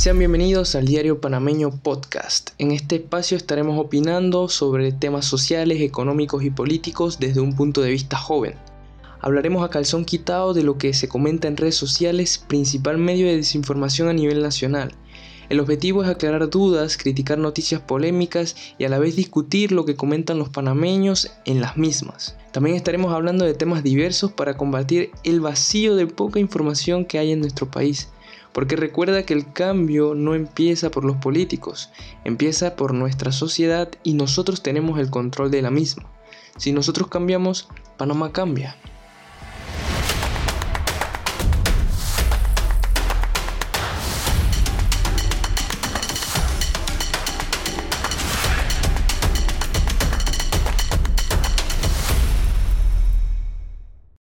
Sean bienvenidos al Diario Panameño Podcast. En este espacio estaremos opinando sobre temas sociales, económicos y políticos desde un punto de vista joven. Hablaremos a calzón quitado de lo que se comenta en redes sociales, principal medio de desinformación a nivel nacional. El objetivo es aclarar dudas, criticar noticias polémicas y a la vez discutir lo que comentan los panameños en las mismas. También estaremos hablando de temas diversos para combatir el vacío de poca información que hay en nuestro país. Porque recuerda que el cambio no empieza por los políticos, empieza por nuestra sociedad y nosotros tenemos el control de la misma. Si nosotros cambiamos, Panamá cambia.